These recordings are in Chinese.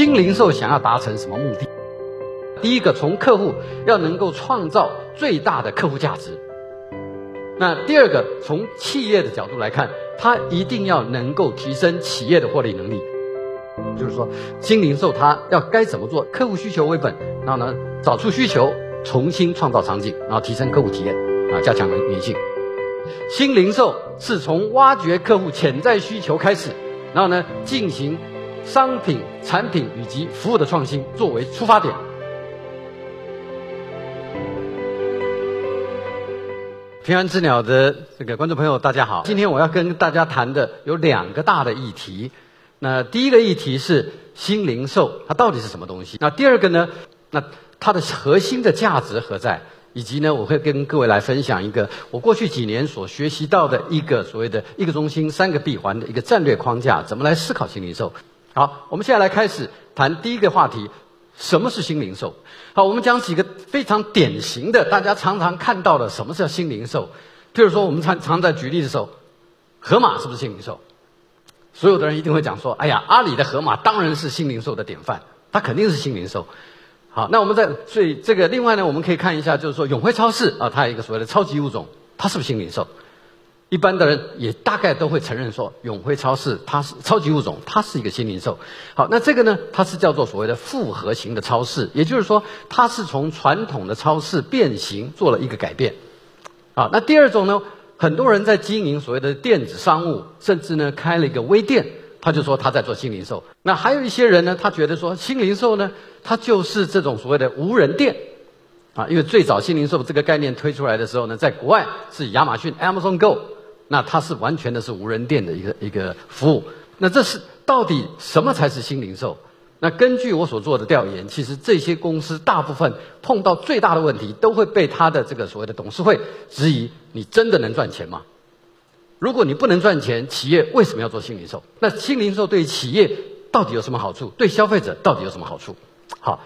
新零售想要达成什么目的？第一个，从客户要能够创造最大的客户价值。那第二个，从企业的角度来看，它一定要能够提升企业的获利能力。就是说，新零售它要该怎么做？客户需求为本，然后呢，找出需求，重新创造场景，然后提升客户体验，啊，加强粘性。新零售是从挖掘客户潜在需求开始，然后呢，进行商品、产品以及服务的创新作为出发点。平安之鸟的这个观众朋友，大家好，今天我要跟大家谈的有两个大的议题。那第一个议题是新零售，它到底是什么东西？那第二个呢？那它的核心的价值何在？以及呢，我会跟各位来分享一个我过去几年所学习到的一个所谓的一个中心三个闭环的一个战略框架，怎么来思考新零售？好，我们现在来开始谈第一个话题：什么是新零售？好，我们讲几个非常典型的，大家常常看到的，什么叫新零售？譬如说，我们常常在举例的时候，盒马是不是新零售？所有的人一定会讲说：“哎呀，阿里的盒马当然是新零售的典范，它肯定是新零售。”好，那我们在所以这个另外呢，我们可以看一下，就是说永辉超市啊，它有一个所谓的超级物种，它是不是新零售？一般的人也大概都会承认说，永辉超市它是超级物种，它是一个新零售。好，那这个呢，它是叫做所谓的复合型的超市，也就是说，它是从传统的超市变形做了一个改变。好，那第二种呢，很多人在经营所谓的电子商务，甚至呢开了一个微店。他就说他在做新零售，那还有一些人呢，他觉得说新零售呢，它就是这种所谓的无人店，啊，因为最早新零售这个概念推出来的时候呢，在国外是亚马逊 Amazon Go，那它是完全的是无人店的一个一个服务。那这是到底什么才是新零售？那根据我所做的调研，其实这些公司大部分碰到最大的问题，都会被他的这个所谓的董事会质疑：你真的能赚钱吗？如果你不能赚钱，企业为什么要做新零售？那新零售对企业到底有什么好处？对消费者到底有什么好处？好，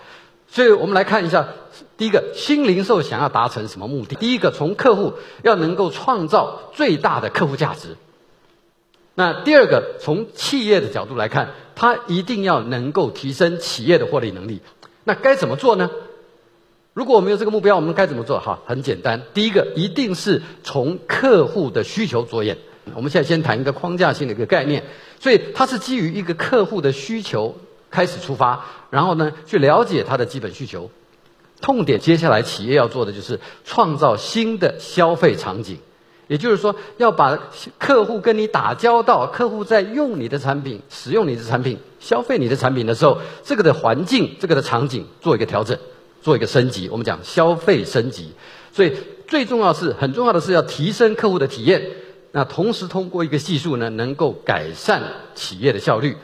所以我们来看一下，第一个，新零售想要达成什么目的？第一个，从客户要能够创造最大的客户价值。那第二个，从企业的角度来看，它一定要能够提升企业的获利能力。那该怎么做呢？如果我们有这个目标，我们该怎么做？哈，很简单。第一个，一定是从客户的需求着眼。我们现在先谈一个框架性的一个概念，所以它是基于一个客户的需求开始出发，然后呢，去了解他的基本需求。痛点，接下来企业要做的就是创造新的消费场景，也就是说，要把客户跟你打交道，客户在用你的产品、使用你的产品、消费你的产品的时候，这个的环境、这个的场景做一个调整。做一个升级，我们讲消费升级，所以最重要是很重要的是要提升客户的体验，那同时通过一个技术呢，能够改善企业的效率，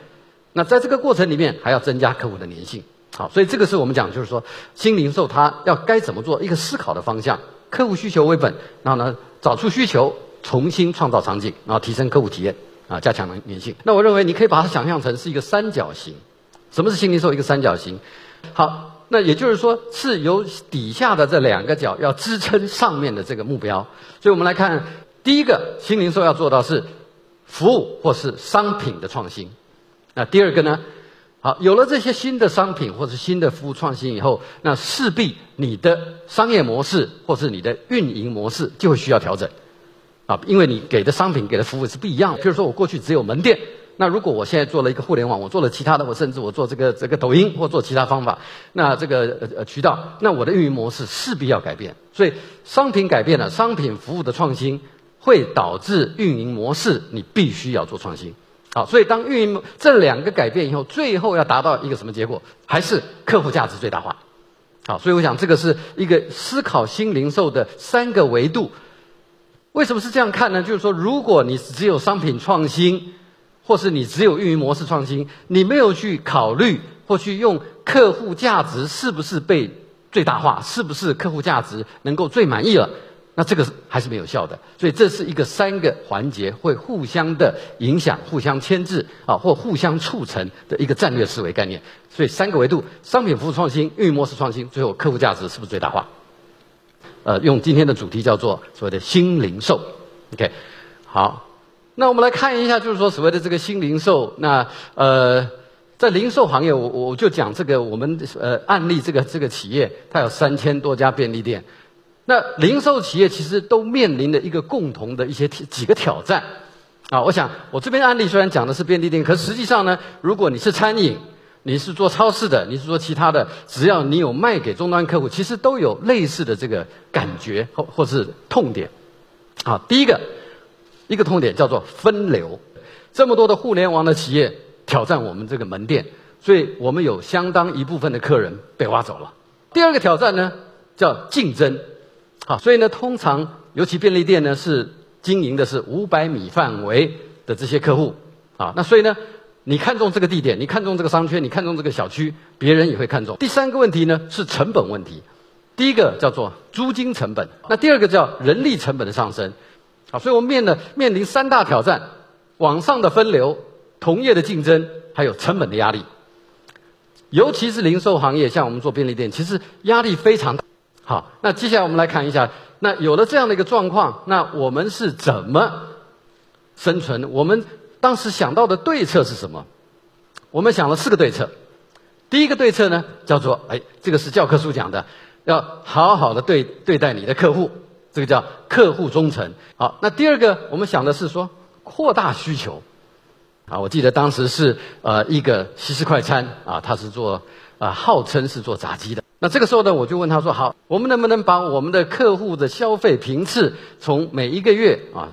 那在这个过程里面还要增加客户的粘性，好，所以这个是我们讲就是说新零售它要该怎么做一个思考的方向，客户需求为本，然后呢找出需求，重新创造场景，然后提升客户体验，啊，加强粘性。那我认为你可以把它想象成是一个三角形，什么是新零售？一个三角形，好。那也就是说，是由底下的这两个角要支撑上面的这个目标。所以我们来看，第一个新零售要做到是服务或是商品的创新。那第二个呢？好，有了这些新的商品或是新的服务创新以后，那势必你的商业模式或是你的运营模式就会需要调整。啊，因为你给的商品、给的服务是不一样的。譬如说我过去只有门店。那如果我现在做了一个互联网，我做了其他的，我甚至我做这个这个抖音或做其他方法，那这个呃呃渠道，那我的运营模式势必要改变。所以商品改变了，商品服务的创新会导致运营模式你必须要做创新。好，所以当运营这两个改变以后，最后要达到一个什么结果？还是客户价值最大化。好，所以我想这个是一个思考新零售的三个维度。为什么是这样看呢？就是说，如果你只有商品创新，或是你只有运营模式创新，你没有去考虑或去用客户价值是不是被最大化，是不是客户价值能够最满意了，那这个还是没有效的。所以这是一个三个环节会互相的影响、互相牵制啊，或互相促成的一个战略思维概念。所以三个维度：商品服务创新、运营模式创新，最后客户价值是不是最大化？呃，用今天的主题叫做所谓的新零售。OK，好。那我们来看一下，就是说所谓的这个新零售，那呃，在零售行业，我我就讲这个我们呃案例，这个这个企业它有三千多家便利店，那零售企业其实都面临的一个共同的一些几个挑战啊。我想我这边案例虽然讲的是便利店，可实际上呢，如果你是餐饮，你是做超市的，你是做其他的，只要你有卖给终端客户，其实都有类似的这个感觉或或是痛点。好，第一个一个痛点叫做分流，这么多的互联网的企业。挑战我们这个门店，所以我们有相当一部分的客人被挖走了。第二个挑战呢，叫竞争，好，所以呢，通常尤其便利店呢是经营的是五百米范围的这些客户，啊，那所以呢，你看中这个地点，你看中这个商圈，你看中这个小区，别人也会看中。第三个问题呢是成本问题，第一个叫做租金成本，那第二个叫人力成本的上升，好，所以我们面的面临三大挑战：网上的分流。同业的竞争，还有成本的压力，尤其是零售行业，像我们做便利店，其实压力非常大。好，那接下来我们来看一下，那有了这样的一个状况，那我们是怎么生存？我们当时想到的对策是什么？我们想了四个对策。第一个对策呢，叫做哎，这个是教科书讲的，要好好的对对待你的客户，这个叫客户忠诚。好，那第二个我们想的是说扩大需求。啊，我记得当时是呃一个西式快餐啊，他是做啊号称是做炸鸡的。那这个时候呢，我就问他说：好，我们能不能把我们的客户的消费频次从每一个月啊，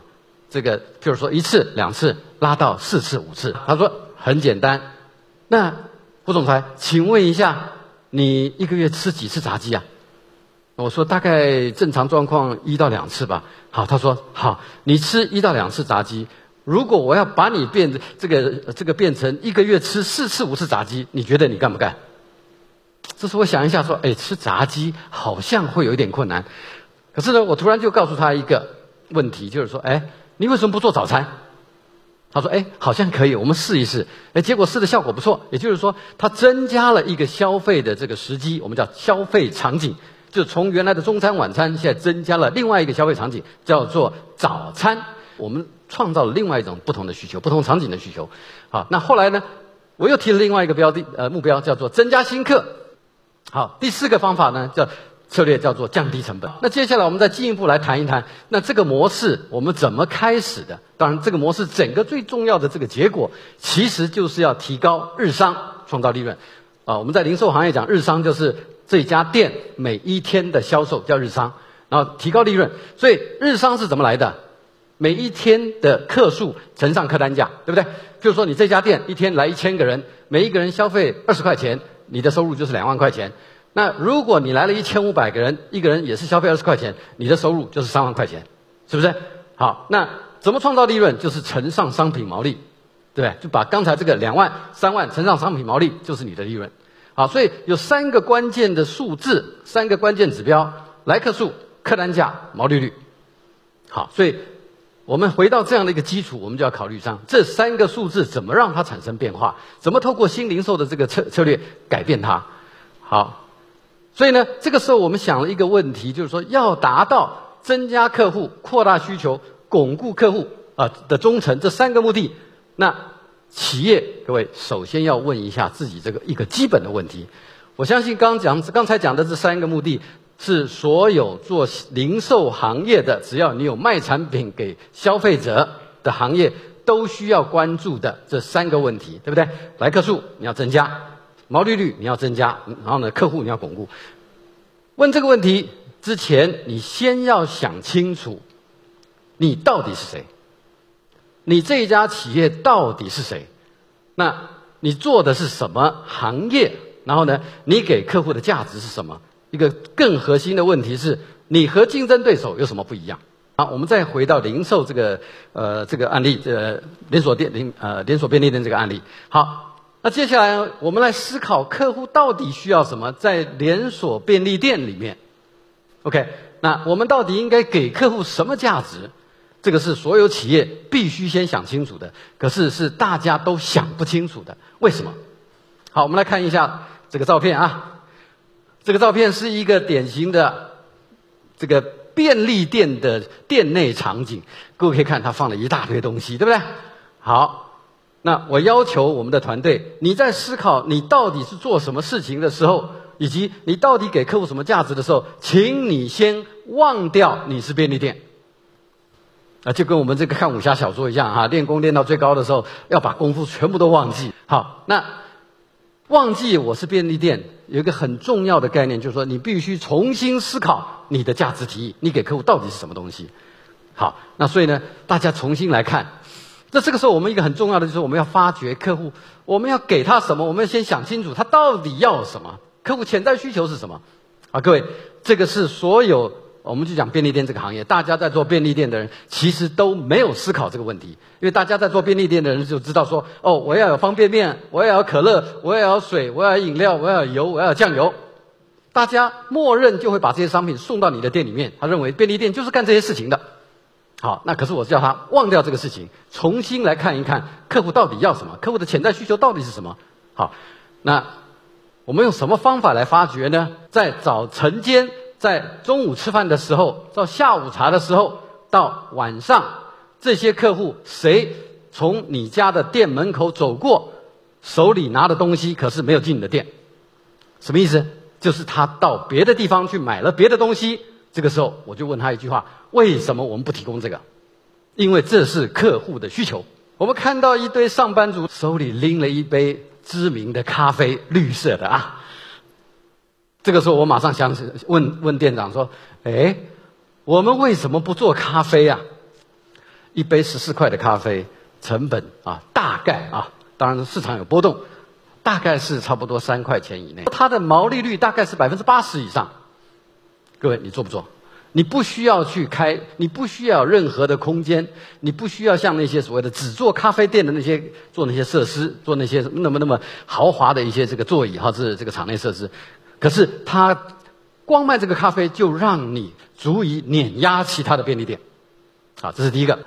这个譬如说一次两次拉到四次五次？他说很简单。那胡总裁，请问一下，你一个月吃几次炸鸡啊？我说大概正常状况一到两次吧。好，他说好，你吃一到两次炸鸡。如果我要把你变这个这个变成一个月吃四次五次炸鸡，你觉得你干不干？这是我想一下说，哎，吃炸鸡好像会有一点困难。可是呢，我突然就告诉他一个问题，就是说，哎，你为什么不做早餐？他说，哎，好像可以，我们试一试。哎，结果试的效果不错，也就是说，他增加了一个消费的这个时机，我们叫消费场景，就从原来的中餐晚餐，现在增加了另外一个消费场景，叫做早餐。我们创造了另外一种不同的需求，不同场景的需求。好，那后来呢？我又提了另外一个标的呃目标，叫做增加新客。好，第四个方法呢，叫策略叫做降低成本。那接下来我们再进一步来谈一谈，那这个模式我们怎么开始的？当然，这个模式整个最重要的这个结果，其实就是要提高日商，创造利润。啊，我们在零售行业讲日商，就是这家店每一天的销售叫日商，然后提高利润。所以日商是怎么来的？每一天的客数乘上客单价，对不对？就是说，你这家店一天来一千个人，每一个人消费二十块钱，你的收入就是两万块钱。那如果你来了一千五百个人，一个人也是消费二十块钱，你的收入就是三万块钱，是不是？好，那怎么创造利润？就是乘上商品毛利，对？就把刚才这个两万、三万乘上商品毛利，就是你的利润。好，所以有三个关键的数字，三个关键指标：来客数、客单价、毛利率。好，所以。我们回到这样的一个基础，我们就要考虑上这三个数字怎么让它产生变化，怎么透过新零售的这个策策略改变它。好，所以呢，这个时候我们想了一个问题，就是说要达到增加客户、扩大需求、巩固客户啊的忠诚这三个目的，那企业各位首先要问一下自己这个一个基本的问题。我相信刚讲刚才讲的这三个目的。是所有做零售行业的，只要你有卖产品给消费者的行业，都需要关注的这三个问题，对不对？来客数你要增加，毛利率你要增加，然后呢，客户你要巩固。问这个问题之前，你先要想清楚，你到底是谁？你这一家企业到底是谁？那你做的是什么行业？然后呢，你给客户的价值是什么？一个更核心的问题是你和竞争对手有什么不一样？好，我们再回到零售这个呃这个案例，呃连锁店零呃连锁便利店这个案例。好，那接下来我们来思考客户到底需要什么？在连锁便利店里面，OK，那我们到底应该给客户什么价值？这个是所有企业必须先想清楚的，可是是大家都想不清楚的。为什么？好，我们来看一下这个照片啊。这个照片是一个典型的这个便利店的店内场景，各位可以看，它放了一大堆东西，对不对？好，那我要求我们的团队，你在思考你到底是做什么事情的时候，以及你到底给客户什么价值的时候，请你先忘掉你是便利店。啊，就跟我们这个看武侠小说一样哈，练功练到最高的时候，要把功夫全部都忘记。好，那忘记我是便利店，有一个很重要的概念，就是说你必须重新思考你的价值提议，你给客户到底是什么东西。好，那所以呢，大家重新来看。那这个时候，我们一个很重要的就是我们要发掘客户，我们要给他什么？我们要先想清楚他到底要什么，客户潜在需求是什么？啊，各位，这个是所有我们就讲便利店这个行业，大家在做便利店的人其实都没有思考这个问题，因为大家在做便利店的人就知道说，哦，我要有方便面，我要有可乐，我要有水，我要有饮料，我要有油，我要有酱油，大家默认就会把这些商品送到你的店里面，他认为便利店就是干这些事情的。好，那可是我叫他忘掉这个事情，重新来看一看客户到底要什么，客户的潜在需求到底是什么。好，那我们用什么方法来发掘呢？在早晨间，在中午吃饭的时候，到下午茶的时候，到晚上，这些客户谁从你家的店门口走过，手里拿的东西可是没有进你的店，什么意思？就是他到别的地方去买了别的东西。这个时候，我就问他一句话：为什么我们不提供这个？因为这是客户的需求。我们看到一堆上班族手里拎了一杯知名的咖啡，绿色的啊。这个时候，我马上想起问问店长说：“哎，我们为什么不做咖啡啊？一杯十四块的咖啡，成本啊，大概啊，当然市场有波动，大概是差不多三块钱以内。它的毛利率大概是百分之八十以上。”各位，你做不做？你不需要去开，你不需要任何的空间，你不需要像那些所谓的只做咖啡店的那些做那些设施，做那些那么那么豪华的一些这个座椅哈，是这个场内设施。可是他光卖这个咖啡，就让你足以碾压其他的便利店。啊，这是第一个。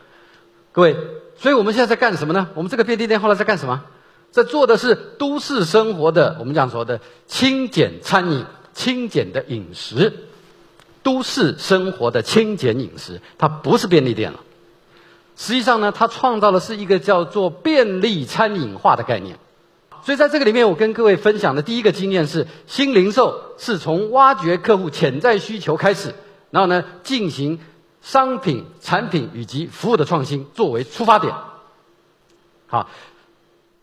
各位，所以我们现在在干什么呢？我们这个便利店后来在干什么？在做的是都市生活的我们讲说的轻简餐饮、轻简的饮食。都市生活的清简饮食，它不是便利店了。实际上呢，它创造的是一个叫做便利餐饮化的概念。所以在这个里面，我跟各位分享的第一个经验是，新零售是从挖掘客户潜在需求开始，然后呢，进行商品、产品以及服务的创新作为出发点。好。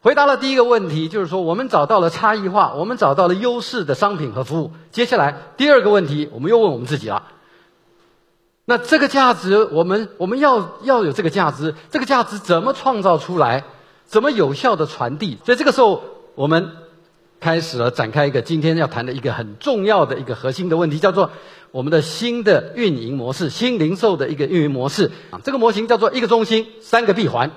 回答了第一个问题，就是说我们找到了差异化，我们找到了优势的商品和服务。接下来第二个问题，我们又问我们自己了：那这个价值，我们我们要要有这个价值，这个价值怎么创造出来？怎么有效的传递？所以这个时候，我们开始了展开一个今天要谈的一个很重要的一个核心的问题，叫做我们的新的运营模式，新零售的一个运营模式。啊，这个模型叫做一个中心，三个闭环。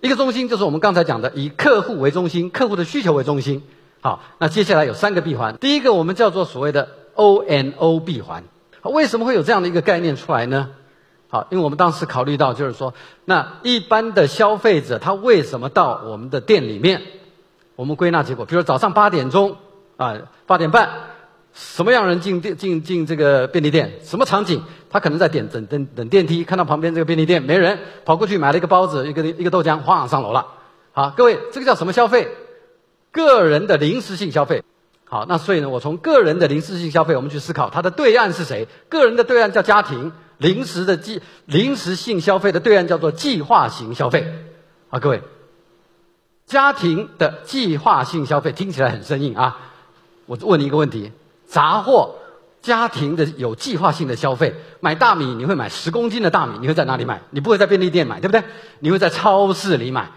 一个中心就是我们刚才讲的，以客户为中心，客户的需求为中心。好，那接下来有三个闭环。第一个我们叫做所谓的 O N O 闭环。为什么会有这样的一个概念出来呢？好，因为我们当时考虑到，就是说，那一般的消费者他为什么到我们的店里面？我们归纳结果，比如早上八点钟啊，八点半。什么样人进店进进这个便利店？什么场景？他可能在点等等等电梯，看到旁边这个便利店没人，跑过去买了一个包子，一个一个豆浆，晃上楼了。好，各位，这个叫什么消费？个人的临时性消费。好，那所以呢，我从个人的临时性消费，我们去思考它的对岸是谁？个人的对岸叫家庭，临时的计临时性消费的对岸叫做计划型消费。啊，各位，家庭的计划性消费听起来很生硬啊。我问你一个问题。杂货、家庭的有计划性的消费，买大米你会买十公斤的大米，你会在哪里买？你不会在便利店买，对不对？你会在超市里买。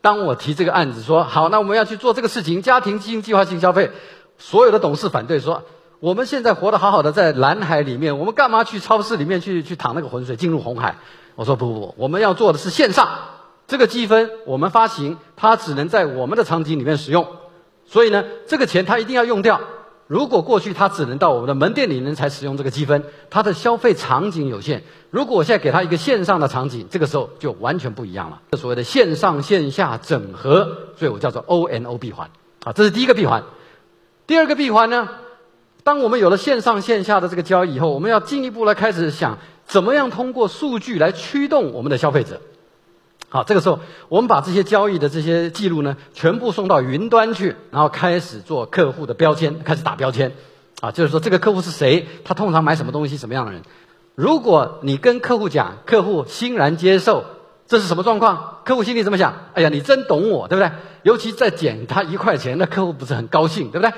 当我提这个案子说好，那我们要去做这个事情，家庭进行计划性消费，所有的董事反对说，我们现在活得好好的在蓝海里面，我们干嘛去超市里面去去淌那个浑水，进入红海？我说不不不，我们要做的是线上这个积分，我们发行它只能在我们的场景里面使用，所以呢，这个钱它一定要用掉。如果过去它只能到我们的门店里面才使用这个积分，它的消费场景有限。如果我现在给他一个线上的场景，这个时候就完全不一样了。这所谓的线上线下整合，所以我叫做 O N O 闭环。啊，这是第一个闭环。第二个闭环呢，当我们有了线上线下的这个交易以后，我们要进一步来开始想，怎么样通过数据来驱动我们的消费者。好，这个时候我们把这些交易的这些记录呢，全部送到云端去，然后开始做客户的标签，开始打标签。啊，就是说这个客户是谁，他通常买什么东西，什么样的人。如果你跟客户讲，客户欣然接受，这是什么状况？客户心里怎么想？哎呀，你真懂我，对不对？尤其再减他一块钱，那客户不是很高兴，对不对？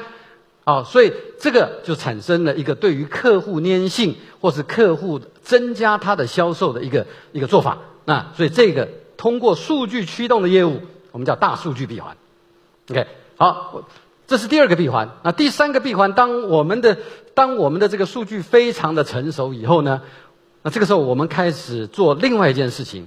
好，所以这个就产生了一个对于客户粘性，或是客户增加他的销售的一个一个做法。那所以这个通过数据驱动的业务，我们叫大数据闭环。OK，好，这是第二个闭环。那第三个闭环，当我们的当我们的这个数据非常的成熟以后呢，那这个时候我们开始做另外一件事情，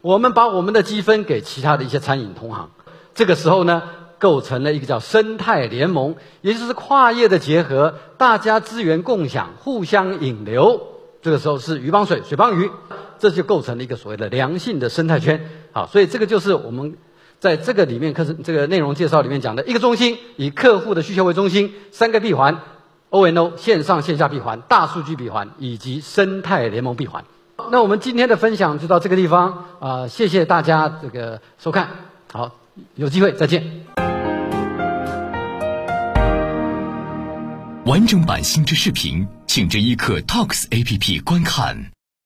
我们把我们的积分给其他的一些餐饮同行。这个时候呢，构成了一个叫生态联盟，也就是跨业的结合，大家资源共享，互相引流。这个时候是鱼帮水，水帮鱼，这就构成了一个所谓的良性的生态圈。好，所以这个就是我们在这个里面课程这个内容介绍里面讲的一个中心，以客户的需求为中心，三个闭环，O N O 线上线下闭环、大数据闭环以及生态联盟闭环。那我们今天的分享就到这个地方啊，谢谢大家这个收看，好，有机会再见。完整版新知视频，请至一课 Talks A P P 观看。